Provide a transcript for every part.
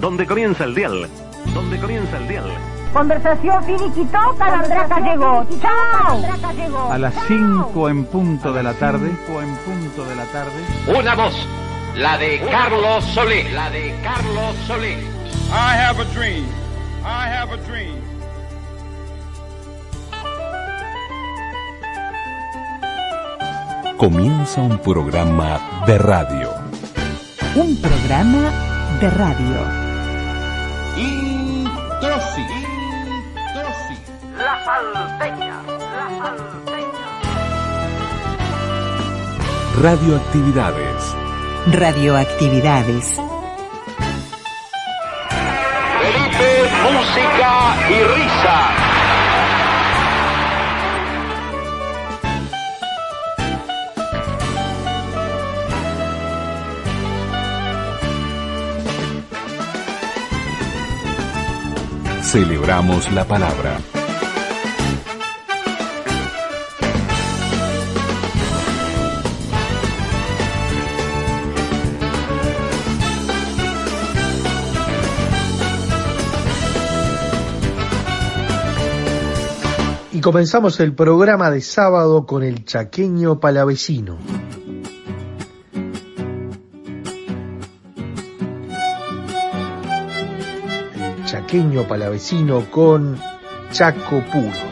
donde comienza el dial, donde comienza el dial. Conversación finiquitó, Calandraca llegó. ¡Chao! A las 5 en punto de la tarde, en punto de la tarde. Una voz, la de Carlos Solé, la de Carlos Solé. I have a dream. I have a dream. Comienza un programa de radio. Un programa de radio. Introsi. La salteña, la salteña. Radioactividades. Radioactividades. Felipe, música y risa. Celebramos la palabra. Y comenzamos el programa de sábado con el chaqueño palavecino. Chaqueño palavecino con Chaco Puro.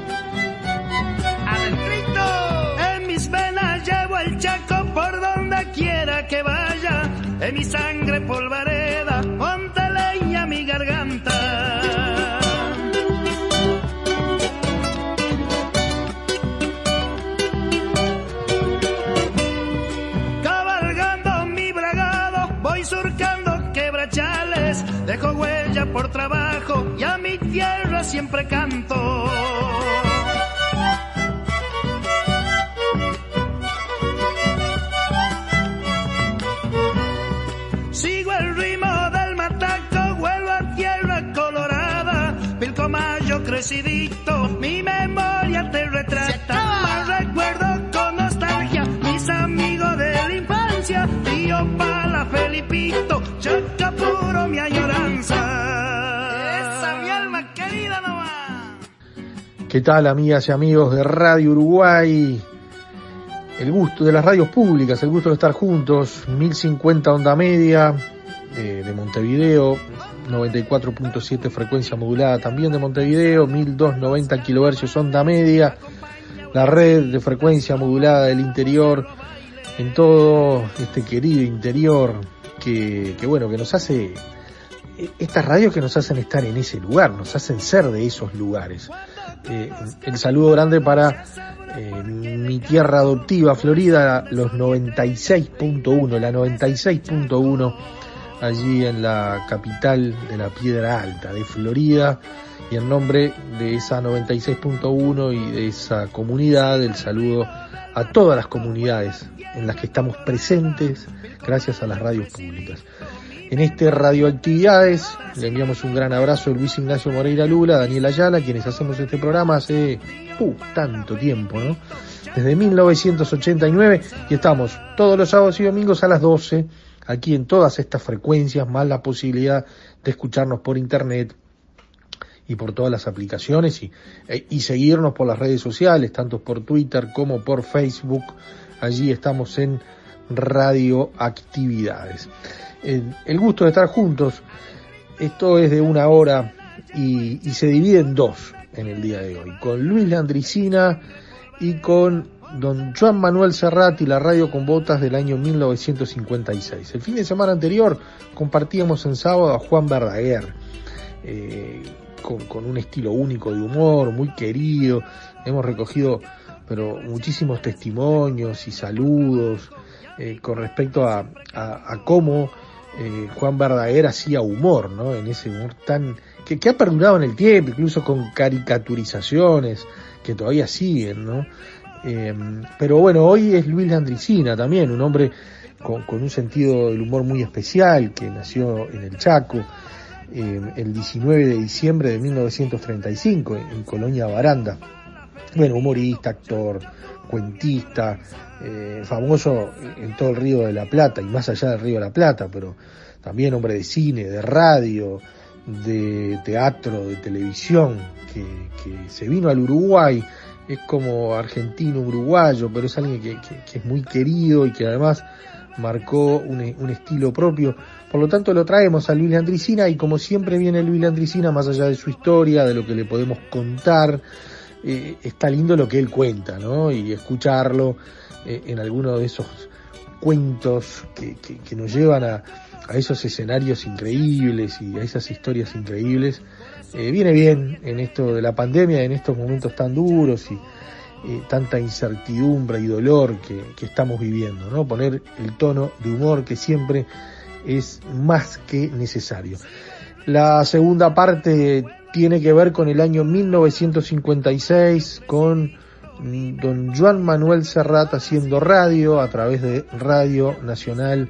En mis venas llevo el chaco por donde quiera que vaya. En mi sangre polvareda, monte leña mi garganta. Cabalgando mi bragado, voy surcando quebrachales. Dejo huella por trabajo siempre canto. Sigo el ritmo del mataco, vuelvo a tierra colorada. Pilcomayo crecidito, mi memoria te retrata. ¿Qué tal amigas y amigos de Radio Uruguay? El gusto de las radios públicas, el gusto de estar juntos, 1050 onda media eh, de Montevideo, 94.7 frecuencia modulada también de Montevideo, 1290 kilohercios onda media, la red de frecuencia modulada del interior, en todo este querido interior que, que bueno, que nos hace, estas radios que nos hacen estar en ese lugar, nos hacen ser de esos lugares. Eh, el saludo grande para eh, mi tierra adoptiva, Florida, los 96.1, la 96.1, allí en la capital de la Piedra Alta, de Florida, y en nombre de esa 96.1 y de esa comunidad, el saludo a todas las comunidades en las que estamos presentes, gracias a las radios públicas. En este Radioactividades le enviamos un gran abrazo a Luis Ignacio Moreira Lula, Daniel Ayala, quienes hacemos este programa hace uh, tanto tiempo, ¿no? Desde 1989 y estamos todos los sábados y domingos a las 12 aquí en todas estas frecuencias, más la posibilidad de escucharnos por internet y por todas las aplicaciones y, e- y seguirnos por las redes sociales, tanto por Twitter como por Facebook. Allí estamos en Radioactividades el, gusto de estar juntos. Esto es de una hora y, se divide en dos en el día de hoy, con Luis Landricina y con don Juan Manuel Serrat y la radio con botas del año 1956. El fin de semana anterior compartíamos en sábado a Juan Verdaguer, eh, con, un estilo único de humor, muy querido. Hemos recogido pero muchísimos testimonios y saludos eh, con respecto a cómo eh, Juan Verdaguer hacía humor, ¿no? En ese humor tan que, ha perdurado en el tiempo, incluso con caricaturizaciones que todavía siguen, ¿no? Eh, pero bueno, hoy es Luis Landricina también, un hombre con, con, un sentido del humor muy especial que nació en el Chaco eh, el 19 de diciembre de 1935 en, en Colonia Baranda. Bueno, humorista, actor, cuentista, eh, famoso en todo el Río de la Plata y más allá del Río de la Plata, pero también hombre de cine, de radio, de teatro, de televisión, que, se vino al Uruguay, es como argentino, uruguayo, pero es alguien que, es muy querido y que además marcó un, un, estilo propio. Por lo tanto, lo traemos a Luis Landricina y como siempre viene Luis Landricina, más allá de su historia, de lo que le podemos contar, eh, está lindo lo que él cuenta, ¿no? Y escucharlo eh, en alguno de esos cuentos que, que, que nos llevan a, a, esos escenarios increíbles y a esas historias increíbles. Eh, viene bien en esto de la pandemia, en estos momentos tan duros y, eh, tanta incertidumbre y dolor que, que, estamos viviendo, ¿no? Poner el tono de humor que siempre es más que necesario. La segunda parte tiene que ver con el año 1956, con don Juan Manuel Serrat haciendo radio a través de Radio Nacional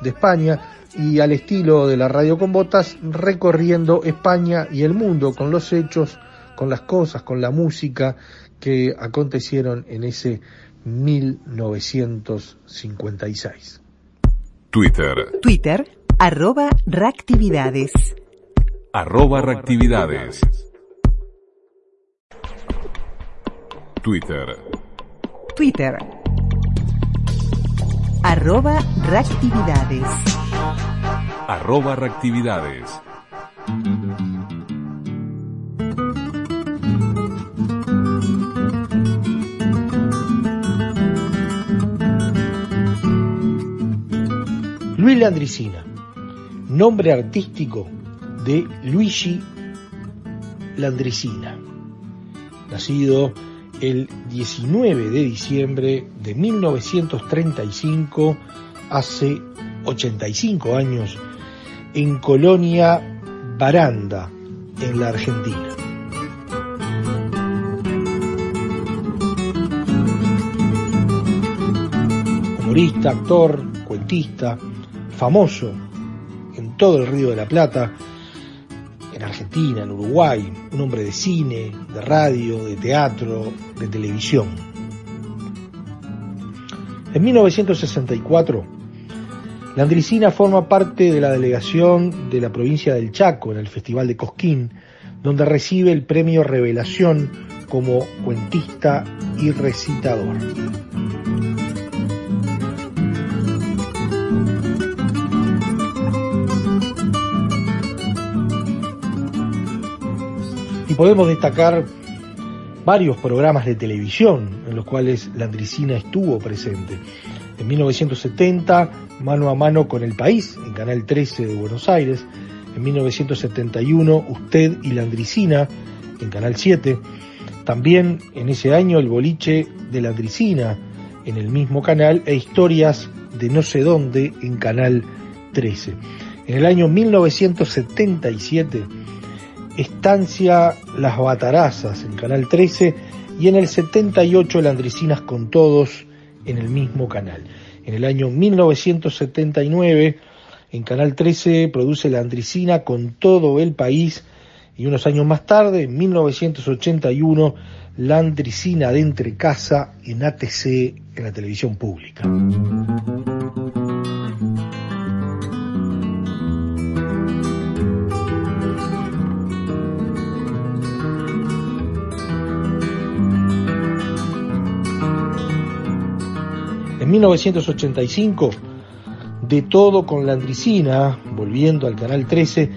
de España y al estilo de la radio con botas recorriendo España y el mundo con los hechos, con las cosas, con la música que acontecieron en ese 1956. Twitter. Twitter, arroba reactividades. Arroba reactividades. Twitter. Twitter. Arroba reactividades. Arroba reactividades. Luis Landricina, nombre artístico de Luigi Landricina, nacido el 19 de diciembre de 1935, hace 85 años, en Colonia Baranda, en la Argentina. Humorista, actor, cuentista, famoso en todo el Río de la Plata, Argentina, en Uruguay, un hombre de cine, de radio, de teatro, de televisión. En 1964, Landricina forma parte de la delegación de la provincia del Chaco en el Festival de Cosquín, donde recibe el premio Revelación como cuentista y recitador. Podemos destacar varios programas de televisión en los cuales Landricina estuvo presente. En 1970, Mano a Mano con el País, en Canal 13 de Buenos Aires. En 1971, Usted y Landricina, en Canal 7. También en ese año, El Boliche de Landricina, en el mismo canal, e Historias de No sé dónde, en Canal 13. En el año 1977, Estancia Las Batarazas en Canal 13 y en el 78 Landricinas con Todos en el mismo canal. En el año 1979 en Canal 13 produce Landricina con todo el país y unos años más tarde, en 1981, Landricina de Entre Casa en ATC en la televisión pública. En 1985, de todo con Landricina, volviendo al Canal 13,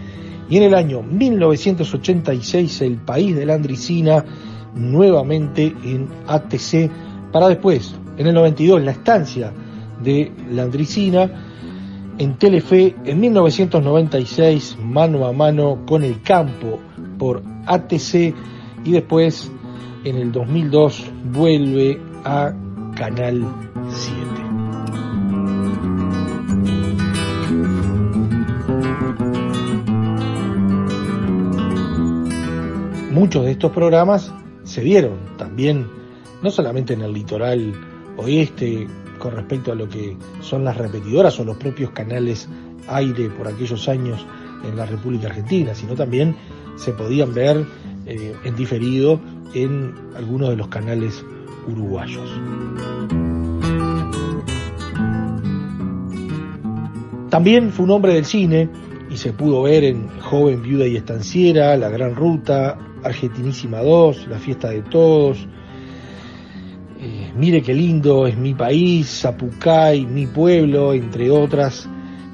y en el año 1986 El País de Landricina, nuevamente en ATC, para después, en el 92, La Estancia de Landricina, en Telefe, en 1996, Mano a Mano con el Campo por ATC, y después, en el 2002, vuelve a Canal 7. Muchos de estos programas se dieron también, no solamente en el litoral oeste, con respecto a lo que son las repetidoras o los propios canales aire por aquellos años en la República Argentina, sino también se podían ver eh, en diferido en algunos de los canales uruguayos. También fue un hombre del cine y se pudo ver en Joven, Viuda y Estanciera, La Gran Ruta, Argentinísima 2, La Fiesta de Todos, eh, Mire qué lindo es mi país, Zapucay, mi pueblo, entre otras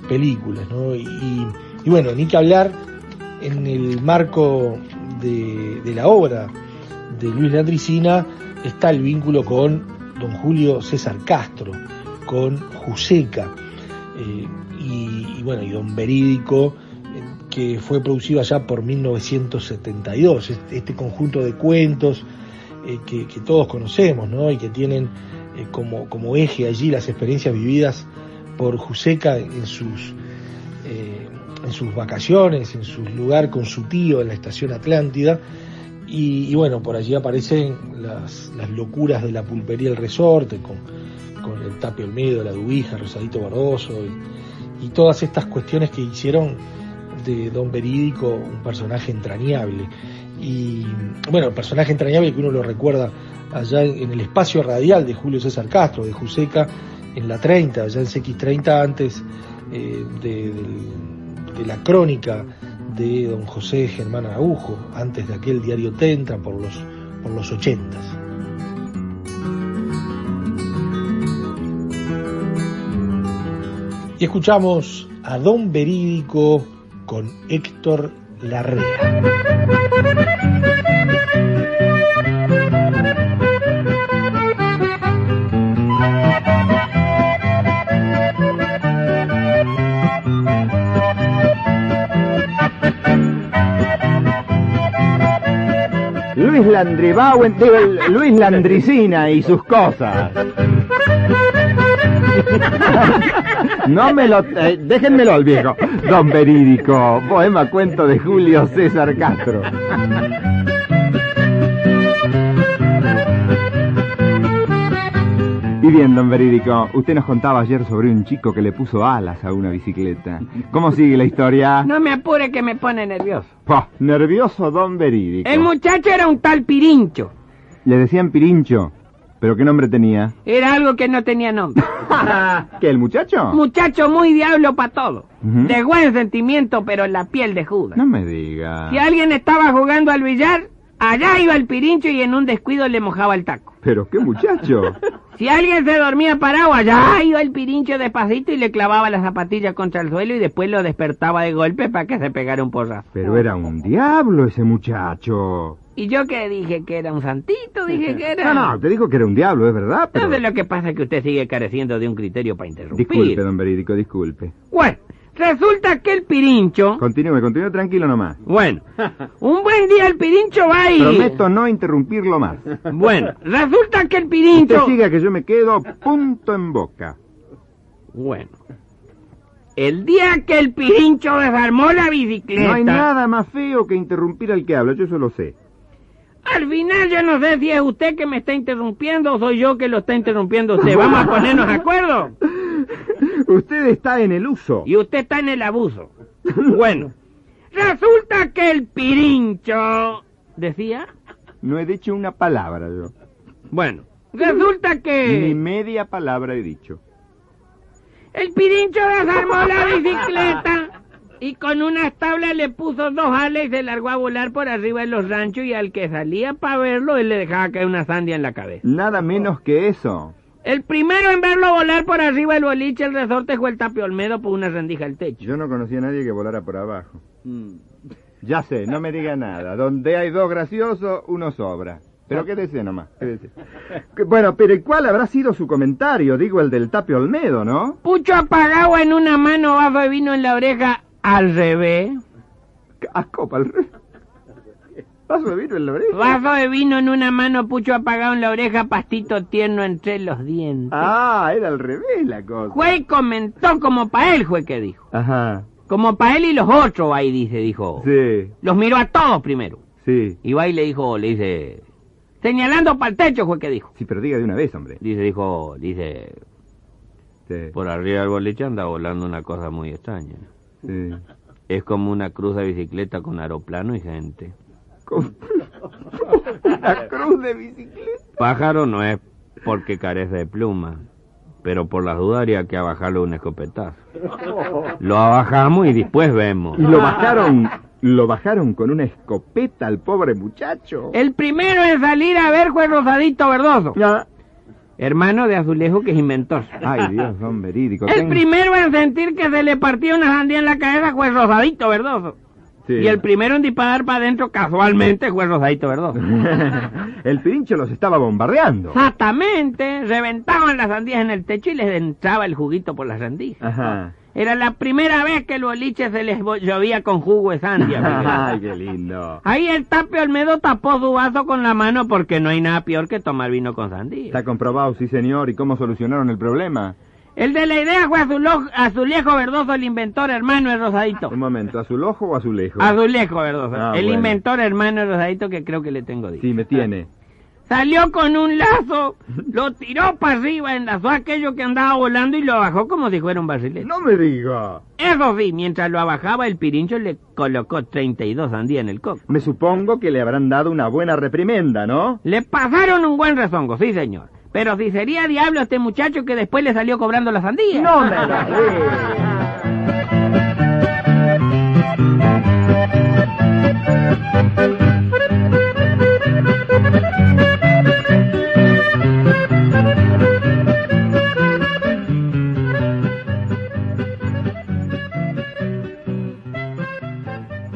películas. ¿no? Y, bueno, ni que hablar en el marco de, de la obra de Luis Landricina está el vínculo con don Julio César Castro, con Juseca eh, y, bueno, y don Verídico, eh, que fue producido allá por 1972, este, conjunto de cuentos eh, que, que todos conocemos, ¿no? Y que tienen eh, como, como eje allí las experiencias vividas por Juseca en sus en sus vacaciones, en su lugar con su tío en la estación Atlántida. Y, y bueno, por allí aparecen las, las locuras de la pulpería El Resorte, con, con el Tapio Olmedo, la Dubija, Rosadito Barroso, y, y todas estas cuestiones que hicieron de Don Verídico un personaje entrañable. Y bueno, personaje entrañable que uno lo recuerda allá en, el espacio radial de Julio César Castro, de Juseca, en la 30, allá en CX30 antes eh, de la crónica de don José Germán Araujo, antes de aquel diario Tentra por los, por los 80. Y escuchamos a Don Verídico con Héctor Larrea. Luis Landribauen, digo, Luis Landricina y sus cosas. No me lo... eh, déjenmelo al viejo. Don Verídico, poema cuento de Julio César Castro. Y bien, don Verídico, usted nos contaba ayer sobre un chico que le puso alas a una bicicleta. ¿Cómo sigue la historia? No me apure que me pone nervioso. Pah, nervioso don Verídico. El muchacho era un tal Pirincho. Le decían Pirincho, pero ¿qué nombre tenía? Era algo que no tenía nombre. ¿Qué, el muchacho? Muchacho muy diablo para todo. De buen sentimiento, pero en la piel de Judas. No me diga. Si alguien estaba jugando al billar, allá iba el Pirincho y en un descuido le mojaba el taco. Pero qué muchacho. Si alguien se dormía parado, allá iba el Pirincho despacito y le clavaba la zapatilla contra el suelo y después lo despertaba de golpe para que se pegara un porrazo. Pero era un diablo ese muchacho. Y yo que dije que era un santito, dije que era... No, no, te dijo que era un diablo, es verdad, pero... Entonces lo que pasa es que usted sigue careciendo de un criterio para interrumpir. Disculpe, don Verídico, disculpe. Bueno, resulta que el Pirincho... Continúe, continúe tranquilo nomás. Bueno, un buen día el Pirincho va y... Prometo no interrumpirlo más. Bueno, resulta que el Usted Pirincho... siga que yo me quedo punto en boca. Bueno. El día que el Pirincho desarmó la bicicleta... No hay nada más feo que interrumpir al que habla, yo eso lo sé. Al final yo no sé si es usted que me está interrumpiendo o soy yo que lo está interrumpiendo a usted. Vamos a ponernos de acuerdo. Usted está en el uso. Y usted está en el abuso. Bueno, resulta que el Pirincho... ¿Decía? No he dicho una palabra yo. Bueno, resulta Ni que... media palabra he dicho. El Pirincho desarmó la bicicleta y con unas tablas le puso dos alas y se largó a volar por arriba de los ranchos y al que salía para verlo él le dejaba caer una sandia en la cabeza. Nada menos que eso. El primero en verlo volar por arriba del boliche el resorte fue el Tapio Olmedo por una rendija al techo. Yo no conocía a nadie que volara por abajo. Ya sé, no me diga nada. Donde hay dos graciosos, uno sobra. Pero quédese nomás, quédese. Bueno, pero ¿y cuál habrá sido su comentario? Digo, el del Tapio Olmedo, ¿no? Pucho apagado en una mano, vaso de vino en la oreja, al revés. A copa al revés. Vaso de vino en la oreja. Vaso de vino en una mano, pucho apagado en la oreja, pastito tierno entre los dientes. Ah, era al revés la cosa. Juez comentó como pa' él, fue que dijo. Ajá. Como pa' él y los otros, ahí dice, dijo. Sí, Los miró a todos primero. sí. Y va y le dijo, le dice... Señalando para el techo, fue que dijo. Sí, pero diga de una vez, hombre. Dice, dijo, dice... Sí, Por arriba del boliche anda volando una cosa muy extraña. sí. Es como una cruz de bicicleta con aeroplano y gente. Una cruz de bicicleta. Pájaro no es porque carece de pluma, pero por las dudas habría que bajarle un escopetazo. Lo bajamos y después vemos. ¿Y lo bajaron, lo bajaron con una escopeta al pobre muchacho? El primero en salir a ver fue Rosadito Verdoso. Ya. Hermano de Azulejo que es inventor. Ay, Dios, don verídico. El Ten- primero en sentir que se le partió una sandía en la cabeza fue Rosadito Verdoso. Sí. Y el primero en disparar para adentro casualmente fue Rosadito Verdoso. el pirincho los estaba bombardeando. Exactamente, reventaban las sandías en el techo y les entraba el juguito por las sandías. Ajá. Era la primera vez que el boliche se les llovía con jugo de sandia. Ay, qué lindo. Ahí el Tapio Olmedo tapó su vaso con la mano porque no hay nada peor que tomar vino con sandía. Está comprobado, sí señor. ¿Y cómo solucionaron el problema? El de la idea fue Azulo- Azulejo Verdoso, el inventor hermano de Rosadito. Un momento, ¿azulojo o azulejo? Azulejo Verdoso, Ah, el bueno. inventor hermano de Rosadito que creo que le tengo dicho. Sí, me tiene. Salió con un lazo, lo tiró para arriba, enlazó aquello que andaba volando y lo bajó como si fuera un barrilete. No me diga. Eso sí, mientras lo abajaba, el pirincho le colocó 32 sandías en el coco. Me supongo que le habrán dado una buena reprimenda, ¿no? Le pasaron un buen rezongo, sí señor. Pero si sería diablo este muchacho que después le salió cobrando la sandía. No me la diga.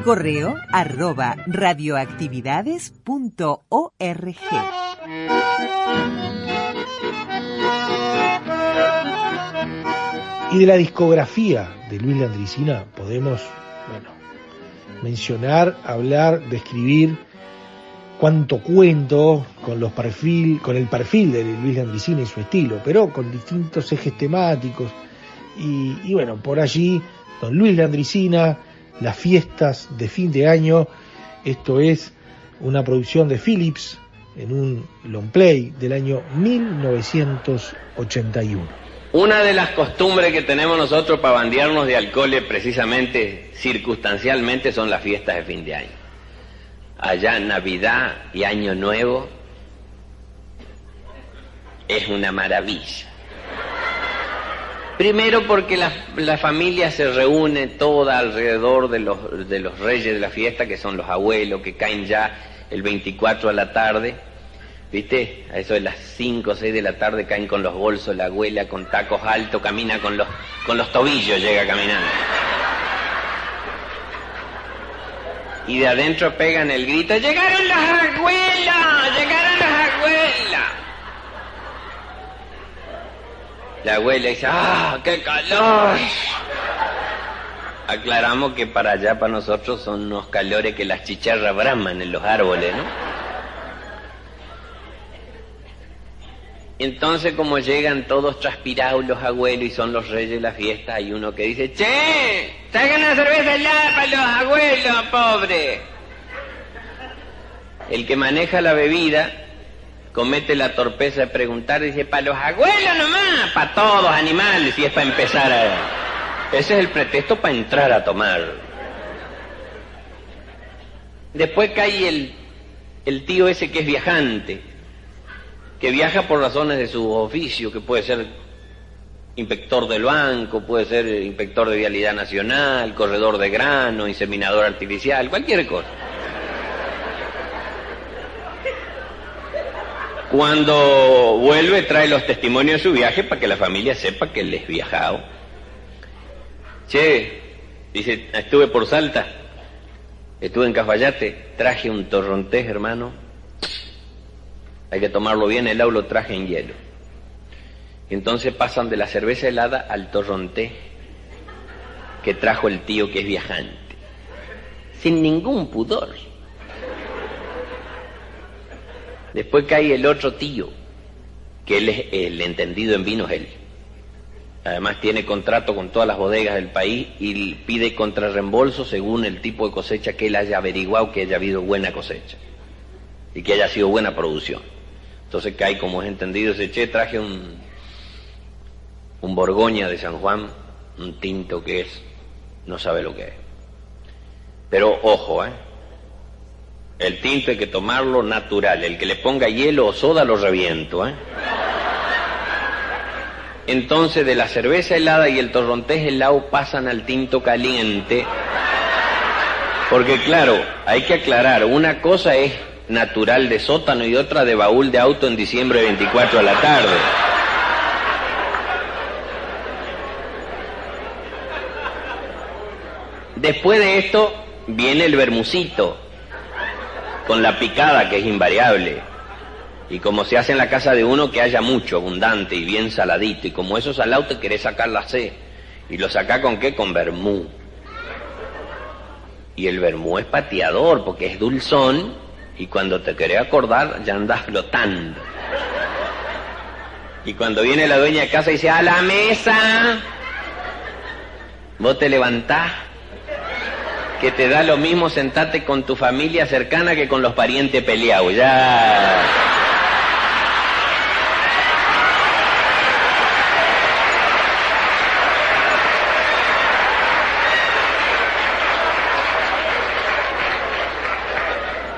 Correo arroba radioactividades.org. Y de la discografía de Luis Landricina podemos, mencionar, hablar, describir cuánto cuento con los perfil, con el perfil de Luis Landricina y su estilo, pero con distintos ejes temáticos. Y, y bueno, por allí, don Luis Landricina, las fiestas de fin de año, esto es una producción de Philips en un long play del año 1981. Una de las costumbres que tenemos nosotros para bandearnos de alcohol es precisamente, circunstancialmente, son las fiestas de fin de año. Allá Navidad y Año Nuevo es una maravilla. Primero porque la, la familia se reúne toda alrededor de los, de los reyes de la fiesta, que son los abuelos, que caen ya el 24 a la tarde. ¿Viste? A eso de las 5 o 6 de la tarde caen con los bolsos, la abuela con tacos altos, camina con los, con los tobillos, llega caminando. Y de adentro pegan el grito, ¡llegaron las abuelas! ¡Llegaron las abuelas! La abuela dice, ¡ah, qué calor! Aclaramos que para allá, para nosotros, son unos calores que las chicharras braman en los árboles, ¿no? Entonces, como llegan todos transpirados los abuelos y son los reyes de la fiesta, hay uno que dice, ¡Che! ¡Traigan una cerveza helada para los abuelos, pobre! El que maneja la bebida comete la torpeza de preguntar, dice, ¿para los abuelos nomás? Para todos, animales, si es para empezar a... Ese es el pretexto para entrar a tomar. Después cae el, el tío ese que es viajante, que viaja por razones de su oficio, que puede ser inspector del banco, puede ser inspector de vialidad nacional, corredor de grano, inseminador artificial, cualquier cosa. Cuando vuelve trae los testimonios de su viaje para que la familia sepa que él es viajado. Che, dice, estuve por Salta, estuve en Cafayate, traje un torrontés, hermano. Hay que tomarlo bien, el agua lo traje en hielo. Entonces pasan de la cerveza helada al torrontés que trajo el tío que es viajante. Sin ningún pudor. Después cae el otro tío, que él es el entendido en vinos él. Además tiene contrato con todas las bodegas del país y pide contrarreembolso según el tipo de cosecha que él haya averiguado que haya habido buena cosecha y que haya sido buena producción. Entonces cae como es entendido, dice, che, traje un, un Borgoña de San Juan, un tinto que es, no sabe lo que es. Pero ojo, ¿eh? El tinto hay que tomarlo natural, el que le ponga hielo o soda lo reviento, ¿eh? Entonces de la cerveza helada y el torrontés helado pasan al tinto caliente. Porque claro, hay que aclarar, una cosa es natural de sótano y otra de baúl de auto en diciembre 24 a la tarde. Después de esto viene el bermucito, con la picada que es invariable. Y como se hace en la casa de uno, que haya mucho, abundante y bien saladito. Y como eso salado te querés sacar la C. ¿Y lo saca con qué? Con vermú. Y el vermú es pateador porque es dulzón y cuando te querés acordar ya andas flotando. Y cuando viene la dueña de casa y dice, a la mesa, vos te levantás, que te da lo mismo sentarte con tu familia cercana que con los parientes peleados. Ya.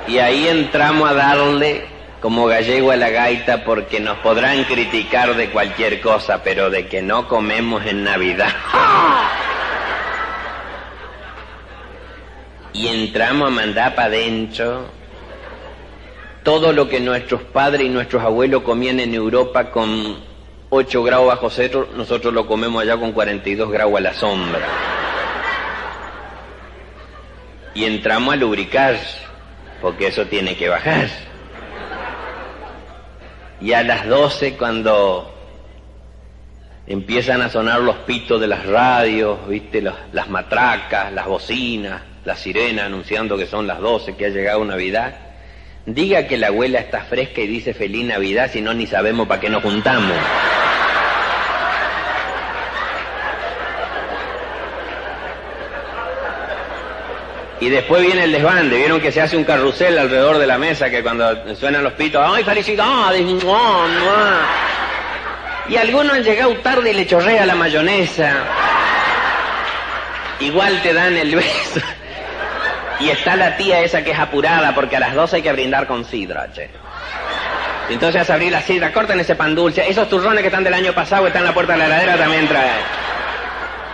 Y ahí entramos a darle como gallego a la gaita porque nos podrán criticar de cualquier cosa, pero de que no comemos en Navidad. Y entramos a mandar para adentro todo lo que nuestros padres y nuestros abuelos comían en Europa con 8 grados bajo cero, nosotros lo comemos allá con 42 grados a la sombra. Y entramos a lubricar porque eso tiene que bajar. Y a las 12 cuando empiezan a sonar los pitos de las radios, viste, Los- las matracas, las bocinas, la sirena anunciando que son las 12, que ha llegado Navidad, diga que la abuela está fresca y dice feliz Navidad, si no ni sabemos para qué nos juntamos. Y después viene el desbande. Vieron que se hace un carrusel alrededor de la mesa que cuando suenan los pitos, ¡ay, felicidades! Y algunos han llegado tarde y le chorrea la mayonesa. Igual te dan el beso. Y está la tía esa que es apurada porque a las 12 hay que brindar con sidra, che. Entonces a abrir la sidra, corten ese pan dulce. Esos turrones que están del año pasado están en la puerta de la heladera también trae.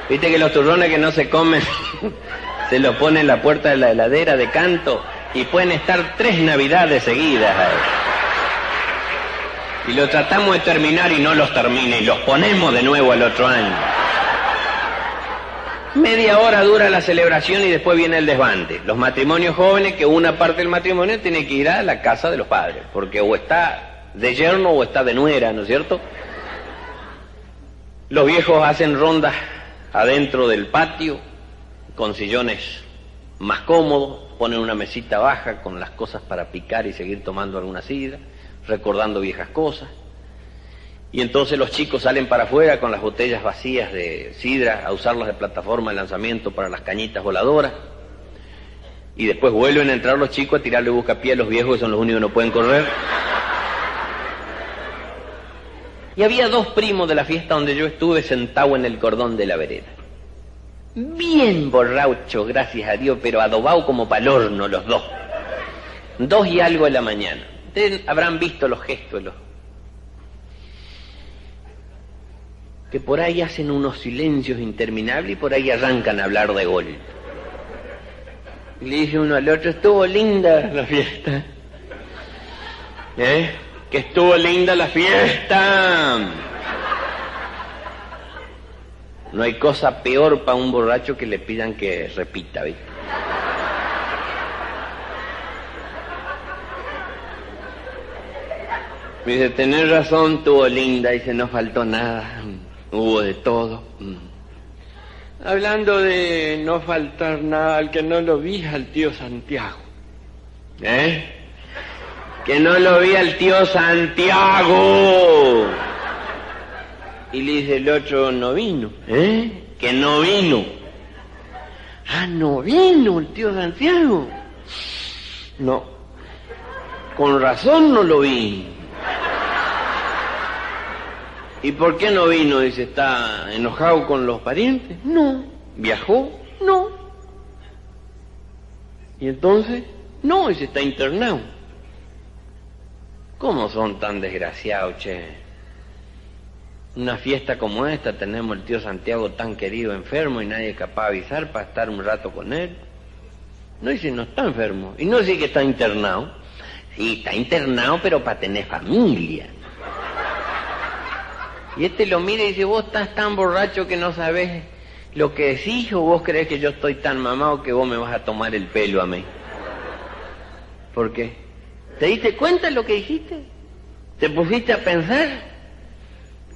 Viste que los turrones que no se comen se los pone en la puerta de la heladera de canto y pueden estar tres navidades seguidas ahí. Y lo tratamos de terminar y no los termina y los ponemos de nuevo al otro año. Media hora dura la celebración y después viene el desbande. Los matrimonios jóvenes, que una parte del matrimonio tiene que ir a la casa de los padres, porque o está de yerno o está de nuera, ¿no es cierto? Los viejos hacen rondas adentro del patio, con sillones más cómodos, ponen una mesita baja con las cosas para picar y seguir tomando alguna sidra, recordando viejas cosas. Y entonces los chicos salen para afuera con las botellas vacías de sidra a usarlas de plataforma de lanzamiento para las cañitas voladoras. Y después vuelven a entrar los chicos a tirarle buscapié a los viejos que son los únicos que no pueden correr. Y había dos primos de la fiesta donde yo estuve sentado en el cordón de la vereda. Bien borrachos, gracias a Dios, pero adobado como pa'l horno los dos. Dos y algo de la mañana. Ustedes habrán visto los gestos los que por ahí hacen unos silencios interminables y por ahí arrancan a hablar de gol. Y le dice uno al otro, estuvo linda la fiesta. ¿Eh? Que estuvo linda la fiesta. No hay cosa peor para un borracho que le pidan que repita, ¿viste? Me dice, tenés razón, estuvo linda, dice, no faltó nada, hubo de todo. Mm. Hablando de no faltar nada, al que no lo vi al tío Santiago. ¿Eh? Que no lo vi al tío Santiago. Y le dice el otro, no vino. ¿Eh? Que no vino. Ah, no vino el tío Santiago. No. Con razón no lo vi. ¿Y por qué no vino? Dice, ¿está enojado con los parientes? No. ¿Viajó? No. ¿Y entonces? No, dice, está internado. ¿Cómo son tan desgraciados, che? Una fiesta como esta, tenemos el tío Santiago tan querido enfermo y nadie capaz de avisar para estar un rato con él. No dice, no está enfermo. Y no dice que está internado. Sí, está internado, pero para tener familia. Y este lo mira y dice, vos estás tan borracho que no sabes lo que decís o vos crees que yo estoy tan mamado que vos me vas a tomar el pelo a mí. ¿Por qué? ¿Te diste cuenta de lo que dijiste? ¿Te pusiste a pensar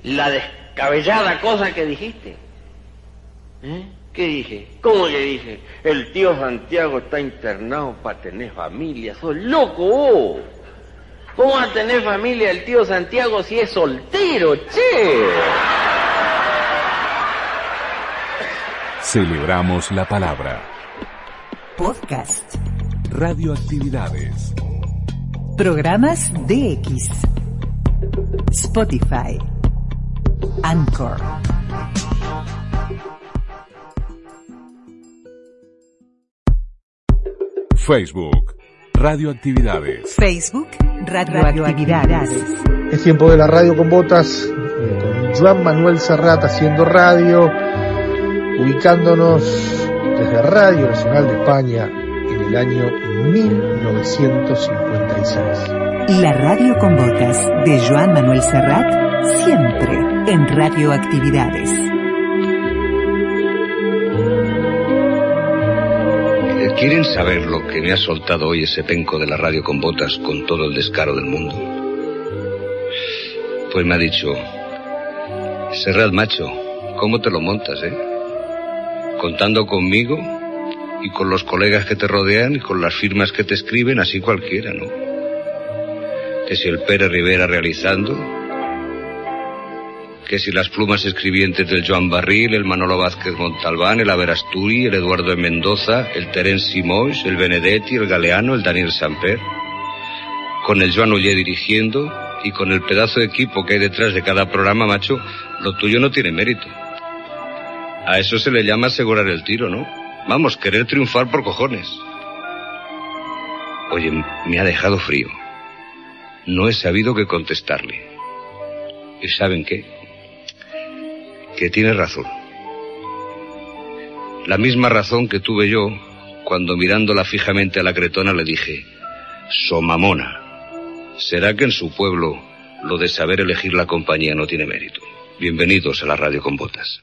la descabellada cosa que dijiste? ¿Eh? ¿Qué dije? ¿Cómo le dije? El tío Santiago está internado para tener familia. ¡Sos loco vos! ¿Cómo va a tener familia el tío Santiago si es soltero, che? Celebramos la palabra. Podcast. Radioactividades. Programas DX. Spotify. Anchor. Facebook. Radioactividades. Facebook. Radioactividades. Es tiempo de la radio con botas, eh, con Joan Manuel Serrat haciendo radio, ubicándonos desde Radio Nacional de España en el año 1956. La radio con botas de Joan Manuel Serrat, siempre en Radioactividades. ¿Quieren saber lo que me ha soltado hoy ese penco de la radio con botas con todo el descaro del mundo? Pues me ha dicho, Serrat macho, ¿cómo te lo montas, eh? Contando conmigo y con los colegas que te rodean y con las firmas que te escriben, así cualquiera, ¿no? Que si el Pérez Rivera realizando, que si las plumas escribientes del Joan Barril, el Manolo Vázquez Montalbán, el Averasturi, el Eduardo Mendoza, el Terence Simois, el Benedetti, el Galeano, el Daniel Samper, con el Joan Ullé dirigiendo y con el pedazo de equipo que hay detrás de cada programa, macho, lo tuyo no tiene mérito. A eso se le llama asegurar el tiro, ¿no? Vamos, querer triunfar por cojones. Oye, me ha dejado frío. No he sabido qué contestarle. ¿Y saben qué? Que tiene razón. La misma razón que tuve yo cuando mirándola fijamente a la cretona le dije, Somamona, ¿será que en su pueblo lo de saber elegir la compañía no tiene mérito? Bienvenidos a la radio con botas.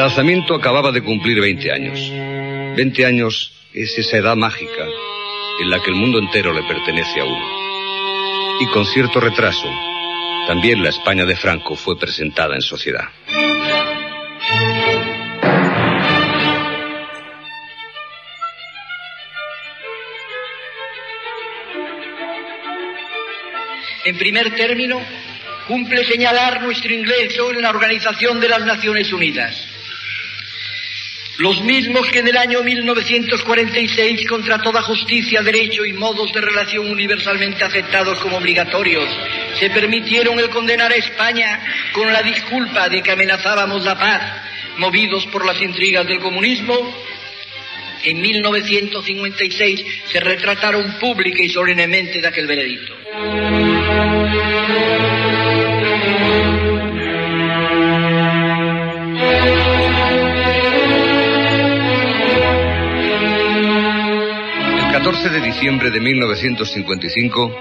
El alzamiento acababa de cumplir 20 años. 20 años es esa edad mágica en la que el mundo entero le pertenece a uno. Y con cierto retraso, también la España de Franco fue presentada en sociedad. En primer término, cumple señalar nuestro ingreso en la Organización de las Naciones Unidas. Los mismos que en el año 1946, contra toda justicia, derecho y modos de relación universalmente aceptados como obligatorios, se permitieron el condenar a España con la disculpa de que amenazábamos la paz, movidos por las intrigas del comunismo, en 1956 se retrataron pública y solemnemente de aquel veredicto. 12 de diciembre de 1955,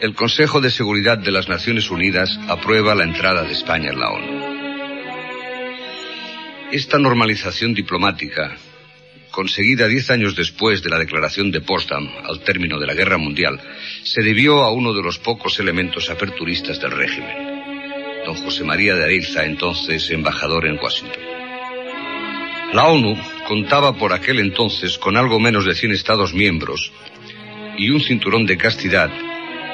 el Consejo de Seguridad de las Naciones Unidas aprueba la entrada de España en la ONU. Esta normalización diplomática, conseguida diez años después de la declaración de Potsdam al término de la Guerra Mundial, se debió a uno de los pocos elementos aperturistas del régimen, don José María de Areiza, entonces embajador en Washington. La ONU contaba por aquel entonces con algo menos de 100 Estados miembros y un cinturón de castidad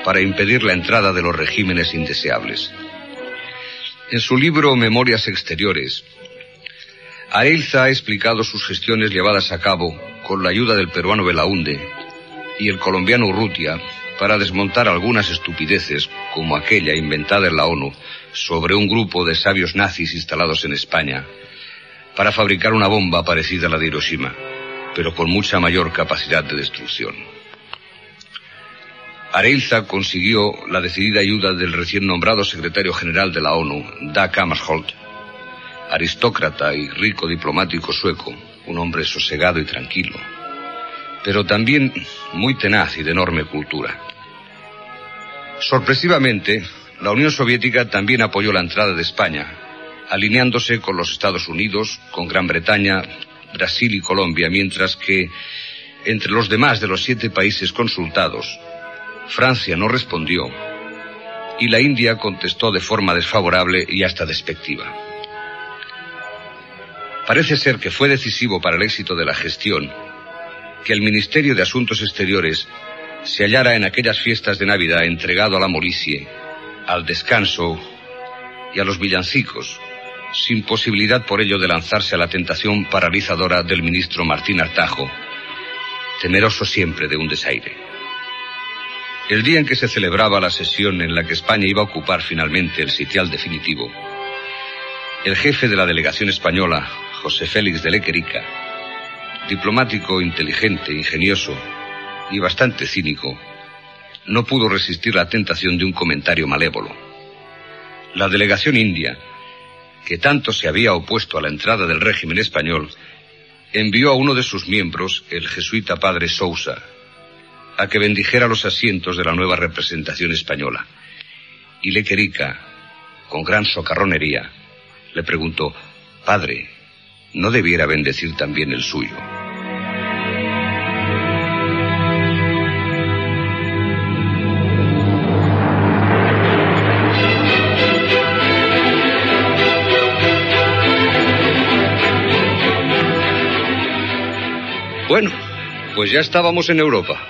para impedir la entrada de los regímenes indeseables. En su libro Memorias Exteriores, Ailza ha explicado sus gestiones llevadas a cabo con la ayuda del peruano Belaunde y el colombiano Urrutia para desmontar algunas estupideces como aquella inventada en la ONU sobre un grupo de sabios nazis instalados en España para fabricar una bomba parecida a la de Hiroshima, pero con mucha mayor capacidad de destrucción. Areilza consiguió la decidida ayuda del recién nombrado secretario general de la ONU, Dag Hammarskjöld, aristócrata y rico diplomático sueco, un hombre sosegado y tranquilo, pero también muy tenaz y de enorme cultura. Sorpresivamente, la Unión Soviética también apoyó la entrada de España alineándose con los Estados Unidos, con Gran Bretaña, Brasil y Colombia, mientras que entre los demás de los siete países consultados, Francia no respondió y la India contestó de forma desfavorable y hasta despectiva. Parece ser que fue decisivo para el éxito de la gestión que el Ministerio de Asuntos Exteriores se hallara en aquellas fiestas de Navidad entregado a la molicie, al descanso y a los villancicos, sin posibilidad por ello de lanzarse a la tentación paralizadora del ministro Martín Artajo, temeroso siempre de un desaire. El día en que se celebraba la sesión en la que España iba a ocupar finalmente el sitial definitivo, el jefe de la delegación española, José Félix de Lequerica, diplomático, inteligente, ingenioso y bastante cínico, no pudo resistir la tentación de un comentario malévolo. La delegación india, que tanto se había opuesto a la entrada del régimen español, envió a uno de sus miembros, el jesuita padre Sousa, a que bendijera los asientos de la nueva representación española. Y Lequerica, con gran socarronería, le preguntó, Padre, ¿no debiera bendecir también el suyo? Bueno, pues ya estábamos en Europa.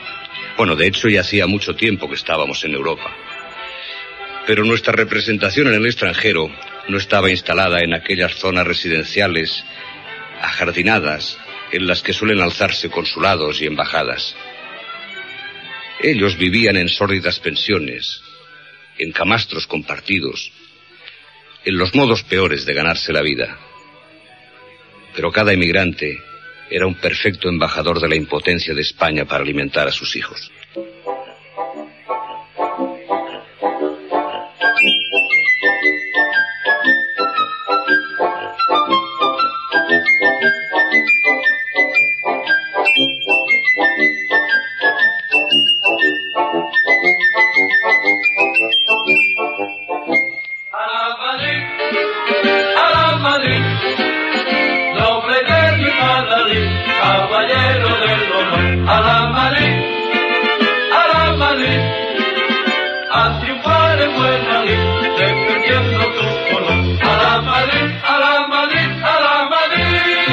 Bueno, de hecho ya hacía mucho tiempo que estábamos en Europa. Pero nuestra representación en el extranjero no estaba instalada en aquellas zonas residenciales ajardinadas en las que suelen alzarse consulados y embajadas. Ellos vivían en sórdidas pensiones, en camastros compartidos, en los modos peores de ganarse la vida. Pero cada emigrante era un perfecto embajador de la impotencia de España para alimentar a sus hijos.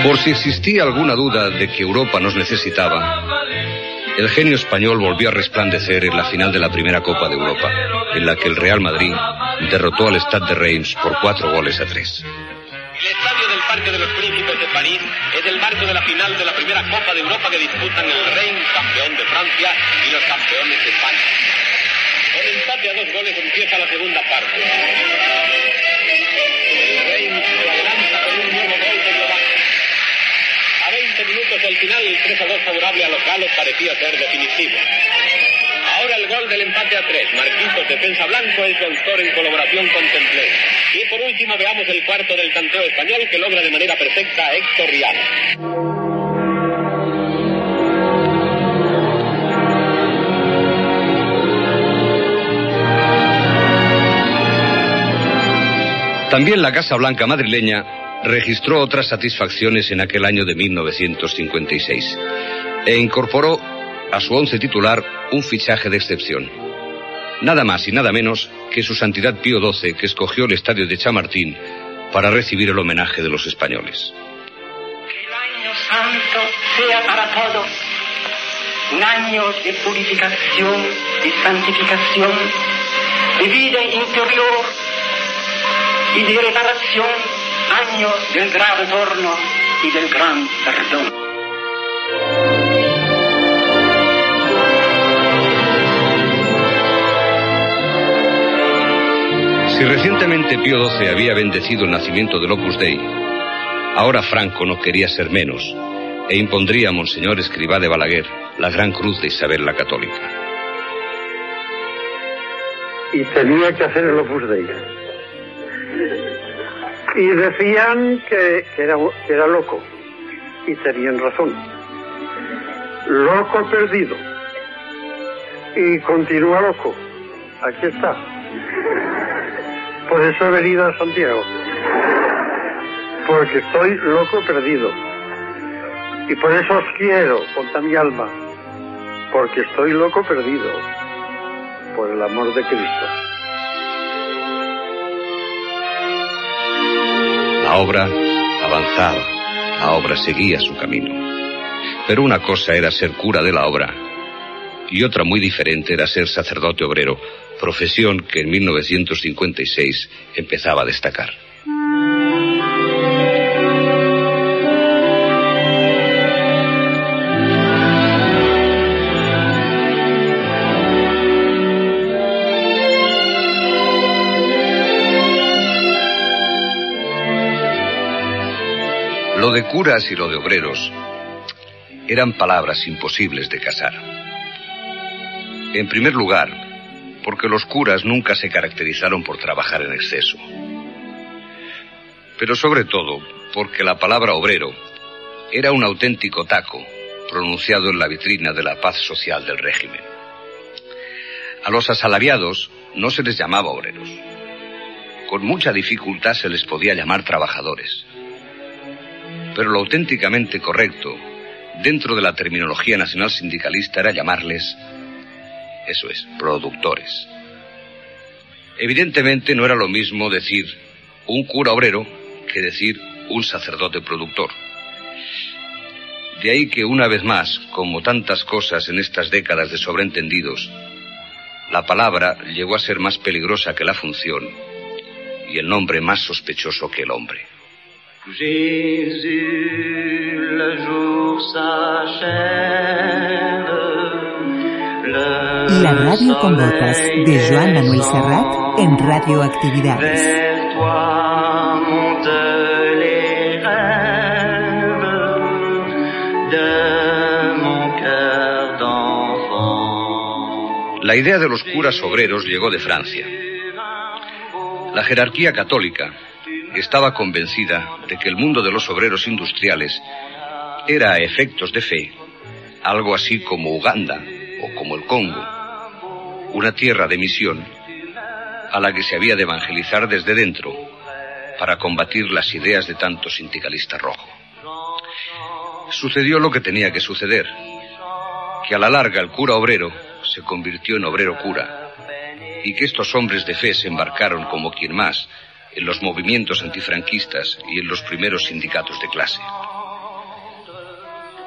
Por si existía alguna duda de que Europa nos necesitaba, el genio español volvió a resplandecer en la final de la primera Copa de Europa, en la que el Real Madrid derrotó al Stade de Reims por cuatro goles a tres. Parque de los Príncipes de París es el marco de la final de la primera Copa de Europa que disputan el Reims, campeón de Francia, y los campeones de España. Con empate a dos goles empieza la segunda parte. El se adelanta con un nuevo gol de. A 20 minutos del final, el 3 a 2 favorable a los galos parecía ser definitivo. Ahora el gol del empate a 3. Marquitos, defensa blanco, es autor en colaboración con Templé. Y por último veamos el cuarto del canteo español que logra de manera perfecta a Héctor Riano. También la Casa Blanca madrileña registró otras satisfacciones en aquel año de 1956 e incorporó a su once titular un fichaje de excepción. Nada más y nada menos que su Santidad Pío XII, que escogió el estadio de Chamartín para recibir el homenaje de los españoles. año santo sea para todos un año de purificación y santificación, de vida interior y de reparación, año del gran retorno y del gran perdón. Si recientemente Pío XII había bendecido el nacimiento del Opus Dei, ahora Franco no quería ser menos e impondría a Monseñor Escribá de Balaguer la gran cruz de Isabel la Católica. y tenía que hacer el Opus Dei. Y decían que, era, que era loco, y tenían razón. Loco perdido. Y continúa loco. Aquí está. Por eso he venido a Santiago. Porque estoy loco perdido. Y por eso os quiero con mi alma. Porque estoy loco perdido. Por el amor de Cristo. La obra avanzaba, la obra seguía su camino. Pero una cosa era ser cura de la obra y otra muy diferente era ser sacerdote obrero, profesión que en 1956 empezaba a destacar. Lo de curas y lo de obreros eran palabras imposibles de casar. En primer lugar, porque los curas nunca se caracterizaron por trabajar en exceso. Pero sobre todo, porque la palabra obrero era un auténtico taco pronunciado en la vitrina de la paz social del régimen. A los asalariados no se les llamaba obreros. Con mucha dificultad se les podía llamar trabajadores. Pero lo auténticamente correcto, dentro de la terminología nacional sindicalista, era llamarles, eso es, productores. Evidentemente no era lo mismo decir un cura obrero que decir un sacerdote productor. De ahí que una vez más, como tantas cosas en estas décadas de sobreentendidos, la palabra llegó a ser más peligrosa que la función y el nombre más sospechoso que el hombre. La radio con botas de Joan Manuel Serrat en Radioactividades. La idea de los curas obreros llegó de Francia. La jerarquía católica estaba convencida de que el mundo de los obreros industriales era a efectos de fe algo así como Uganda o como el Congo, una tierra de misión a la que se había de evangelizar desde dentro para combatir las ideas de tanto sindicalista rojo. Sucedió lo que tenía que suceder, que a la larga el cura obrero se convirtió en obrero cura y que estos hombres de fe se embarcaron como quien más en los movimientos antifranquistas y en los primeros sindicatos de clase.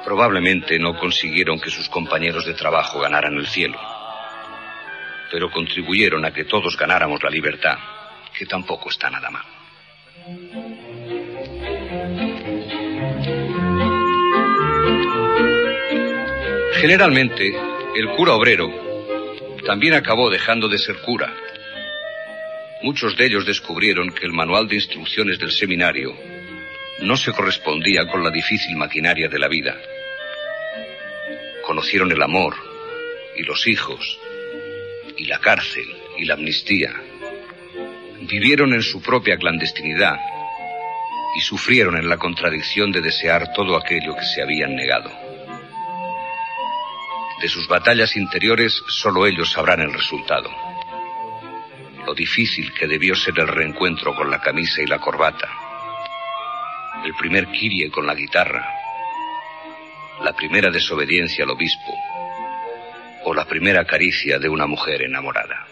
Probablemente no consiguieron que sus compañeros de trabajo ganaran el cielo, pero contribuyeron a que todos ganáramos la libertad, que tampoco está nada mal. Generalmente, el cura obrero también acabó dejando de ser cura. Muchos de ellos descubrieron que el manual de instrucciones del seminario no se correspondía con la difícil maquinaria de la vida. Conocieron el amor y los hijos y la cárcel y la amnistía. Vivieron en su propia clandestinidad y sufrieron en la contradicción de desear todo aquello que se habían negado. De sus batallas interiores solo ellos sabrán el resultado. lo difícil que debió ser el reencuentro con la camisa y la corbata, el primer kirie con la guitarra, la primera desobediencia al obispo o la primera caricia de una mujer enamorada.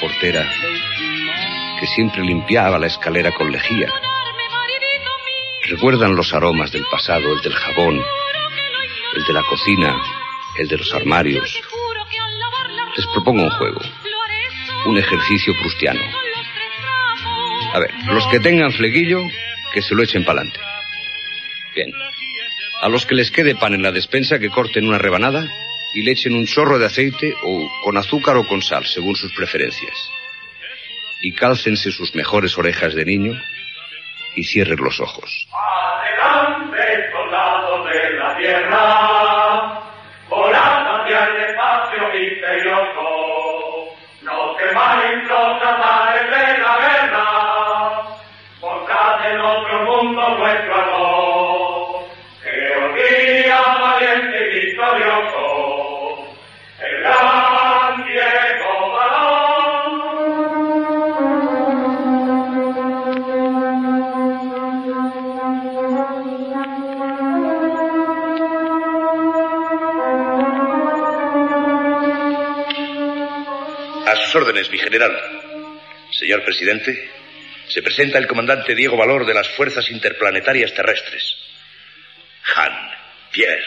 Portera que siempre limpiaba la escalera con lejía? ¿Recuerdan los aromas del pasado, el del jabón, el de la cocina, el de los armarios? Les propongo un juego, un ejercicio prustiano. A ver, los que tengan flequillo, que se lo echen pa'lante. Bien. A los que les quede pan en la despensa, que corten una rebanada y le echen un chorro de aceite o con azúcar o con sal, según sus preferencias. Y cálcense sus mejores orejas de niño y cierren los ojos. Adelante, soldados de la tierra, volad hacia el espacio misterioso. No temáis los azares de la guerra, mostrad en otro mundo vuestro amor. Órdenes, mi general. Señor presidente, se presenta el comandante Diego Valor de las Fuerzas Interplanetarias Terrestres. Han, Pierre,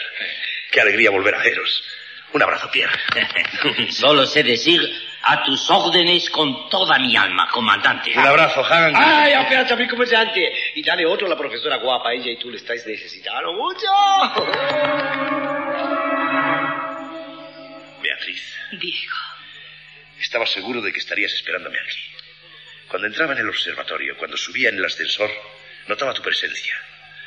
qué alegría volver a veros. Un abrazo, Pierre. Solo sé decir a tus órdenes con toda mi alma, comandante. Un abrazo, Han. Ay, espérate a mi comandante. Y dale otro a la profesora guapa. Ella y tú le estáis necesitando mucho. Beatriz, Diego. Estaba seguro de que estarías esperándome aquí. Cuando entraba en el observatorio, cuando subía en el ascensor, notaba tu presencia.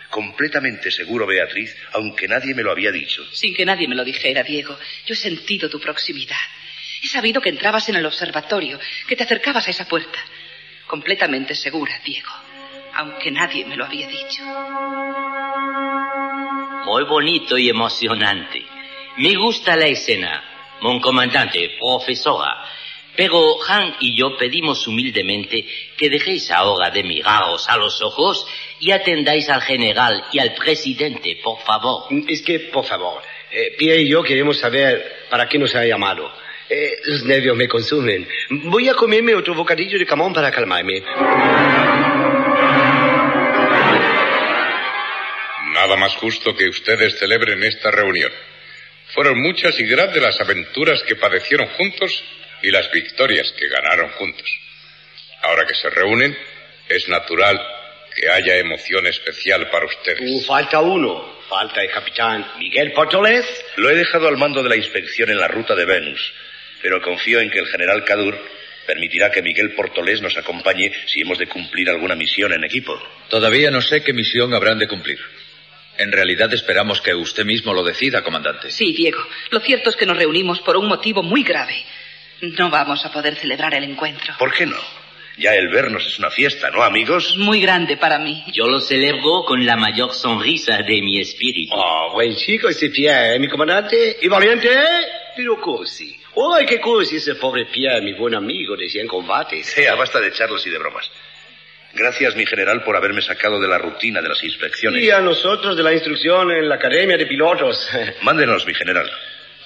Completamente seguro, Beatriz, aunque nadie me lo había dicho. Sin que nadie me lo dijera, Diego, yo he sentido tu proximidad. He sabido que entrabas en el observatorio, que te acercabas a esa puerta. Completamente segura, Diego, aunque nadie me lo había dicho. Muy bonito y emocionante. Me gusta la escena, mon comandante, profesora. Pero Han y yo pedimos humildemente que dejéis ahora de miraros a los ojos y atendáis al general y al presidente, por favor. Es que, por favor, eh, Pierre y yo queremos saber para qué nos ha llamado. Eh, los nervios me consumen. Voy a comerme otro bocadillo de camón para calmarme. Nada más justo que ustedes celebren esta reunión. Fueron muchas y grandes las aventuras que padecieron juntos y las victorias que ganaron juntos. Ahora que se reúnen, es natural que haya emoción especial para ustedes. Uh, falta uno. Falta el capitán Miguel Portolés. Lo he dejado al mando de la inspección en la ruta de Venus, pero confío en que el general Cadur permitirá que Miguel Portolés nos acompañe si hemos de cumplir alguna misión en equipo. Todavía no sé qué misión habrán de cumplir. En realidad esperamos que usted mismo lo decida, comandante. Sí, Diego, lo cierto es que nos reunimos por un motivo muy grave. No vamos a poder celebrar el encuentro. ¿Por qué no? Ya el vernos es una fiesta, ¿no, amigos? Muy grande para mí. Yo lo celebro con la mayor sonrisa de mi espíritu. Oh, buen chico ese Pierre, ¿eh, mi comandante. Y valiente, ¿eh? Pero così. ¡Ay, qué così ese pobre Pierre, mi buen amigo, decía en combate! Sea, basta de charlas y de bromas. Gracias, mi general, por haberme sacado de la rutina de las inspecciones. Y a nosotros de la instrucción en la Academia de Pilotos. Mándenos, mi general.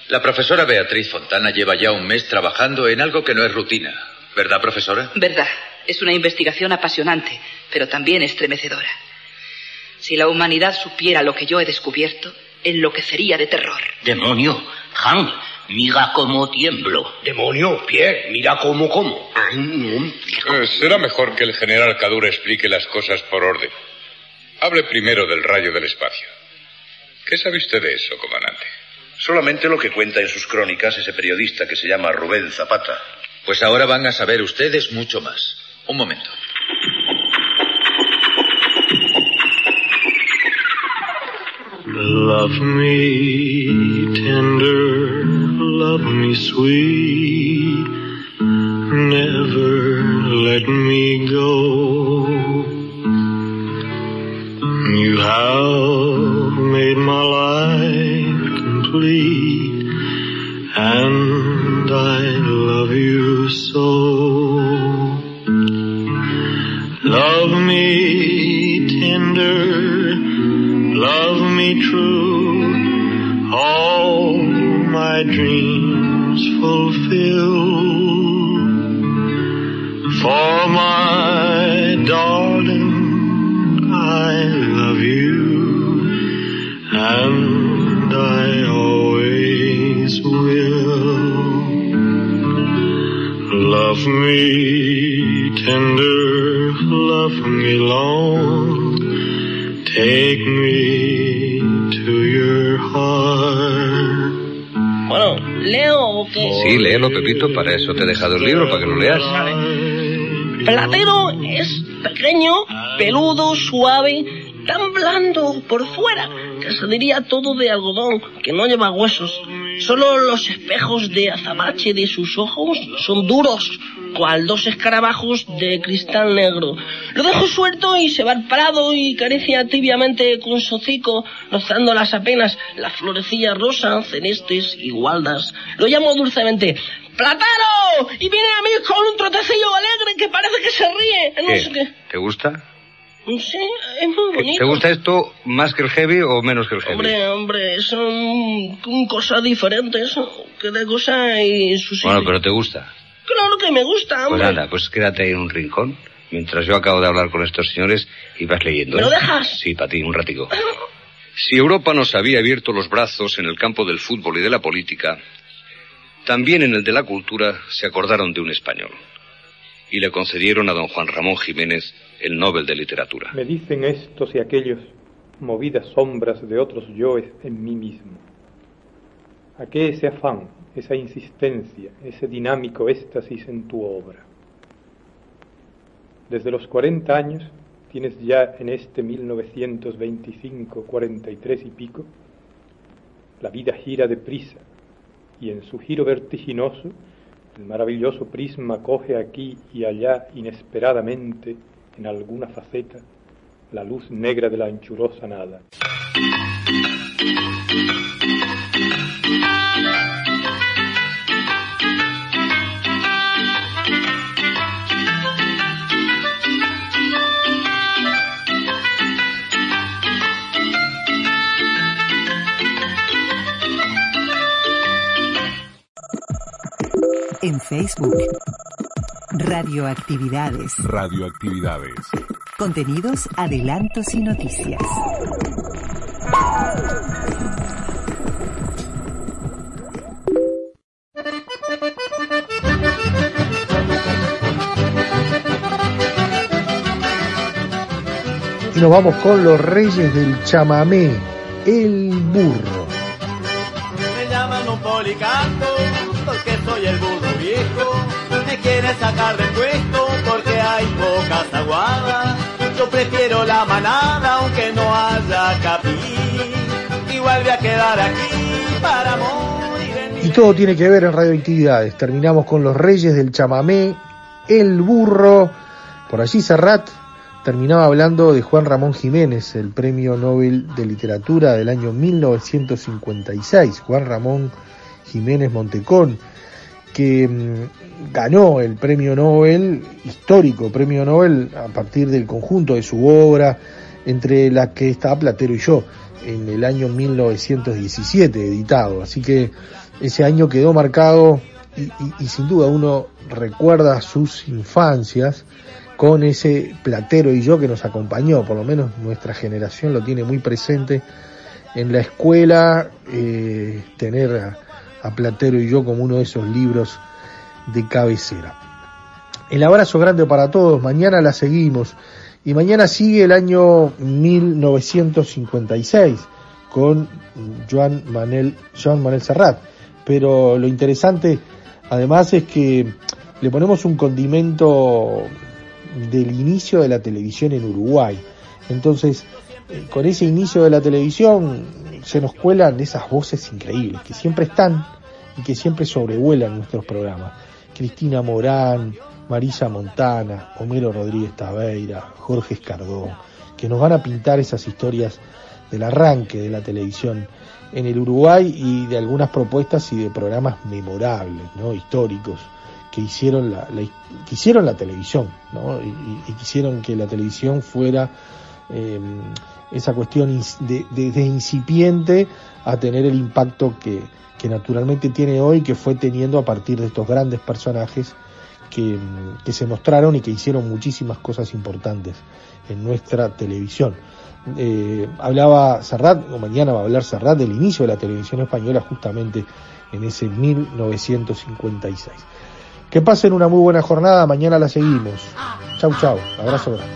La profesora Beatriz Fontana lleva ya un mes trabajando en algo que no es rutina. ¿Verdad, profesora? Verdad, es una investigación apasionante, pero también estremecedora. Si la humanidad supiera lo que yo he descubierto, enloquecería de terror. Demonio, Han, mira cómo tiemblo. Demonio, Pierre, mira cómo como. Eh, será mejor que el general Cadura explique las cosas por orden. Hable primero del rayo del espacio. ¿Qué sabe usted de eso, comandante? Solamente lo que cuenta en sus crónicas ese periodista que se llama Rubén Zapata. Pues ahora van a saber ustedes mucho más. Un momento. Love me tender, love me sweet, never let me go. You have made my life complete, and I love you so. Love me tender, love me true, all my dreams fulfill. Love me tender, love me long, take me to your heart. Bueno, ¿leo o qué? Sí, léelo, Pepito. Para eso te he dejado el libro, para que lo leas. Platero es pequeño, peludo, suave, blando por fuera que se diría todo de algodón, que no lleva huesos. Solo los espejos de azabache de sus ojos son duros, cual dos escarabajos de cristal negro. Lo dejo suelto y se va al prado y caricia tibiamente con su hocico, rozando las apenas las florecillas rosas, celestes y gualdas. Lo llamo dulcemente, ¡Platero! Y viene a mí con un trotecillo alegre que parece que se ríe. No sé qué. ¿Te gusta? Sí, es muy bonito. ¿Te gusta esto más que el heavy o menos que el heavy? Hombre, hombre, son cosas diferentes. Cada cosa y su sitio. Bueno, pero ¿te gusta? Claro que me gusta, Pues hombre. anda, pues quédate ahí en un rincón mientras yo acabo de hablar con estos señores y vas leyendo. ¿Me lo ¿eh? dejas? Sí, para ti, un ratico. Si Europa nos había abierto los brazos en el campo del fútbol y de la política, también en el de la cultura se acordaron de un español y le concedieron a don Juan Ramón Jiménez el Nobel de Literatura. Me dicen estos y aquellos, movidas sombras de otros yoes en mí mismo. ¿A qué ese afán, esa insistencia, ese dinámico éxtasis en tu obra? Desde los 40 años tienes ya en este 1925, 43 y pico, la vida gira deprisa y en su giro vertiginoso el maravilloso prisma coge aquí y allá inesperadamente en alguna faceta la luz negra de la anchurosa nada. Facebook. Radioactividades. Radioactividades. Contenidos, adelantos y noticias. Y nos vamos con los reyes del chamamé, el burro. Me llaman un policanto porque soy el burro viejo. Me quieren sacar del puesto porque hay pocas aguadas. Yo prefiero la manada aunque no haya capí. Igual voy a quedar aquí para morir Y todo tiene que ver en radioactividades. Terminamos con los reyes del chamamé, el burro. Por allí Serrat terminaba hablando de Juan Ramón Jiménez, el premio Nobel de Literatura del año 1956. Juan Ramón Jiménez Montecón, que mm, ganó el premio Nobel, histórico premio Nobel, a partir del conjunto de su obra, entre la que está Platero y yo, en el año 1917 editado. Así que ese año quedó marcado y, y sin duda uno recuerda sus infancias con ese platero y yo que nos acompañó, por lo menos nuestra generación lo tiene muy presente en la escuela, eh, tener a, Platero y yo como uno de esos libros de cabecera. El abrazo grande para todos, mañana la seguimos y mañana sigue el año 1956 con Joan Manuel, Joan Serrat, pero lo interesante además es que le ponemos un condimento del inicio de la televisión en Uruguay. Entonces, con ese inicio de la televisión se nos cuelan esas voces increíbles que siempre están y que siempre sobrevuelan nuestros programas. Cristina Morán, Marisa Montana, Homero Rodríguez Taveira, Jorge Escardó, que nos van a pintar esas historias del arranque de la televisión en el Uruguay y de algunas propuestas y de programas memorables, ¿no? históricos que hicieron la, la que hicieron la televisión, ¿no? Y, y, quisieron que la televisión fuera eh, esa cuestión de, de, incipiente a tener el impacto que, que naturalmente tiene hoy, que fue teniendo a partir de estos grandes personajes que, que se mostraron y que hicieron muchísimas cosas importantes en nuestra televisión. Eh, hablaba Serrat, o mañana va a hablar Serrat del inicio de la televisión española justamente en ese 1956. Que pasen una muy buena jornada, mañana la seguimos. Chau, chau, abrazo grande.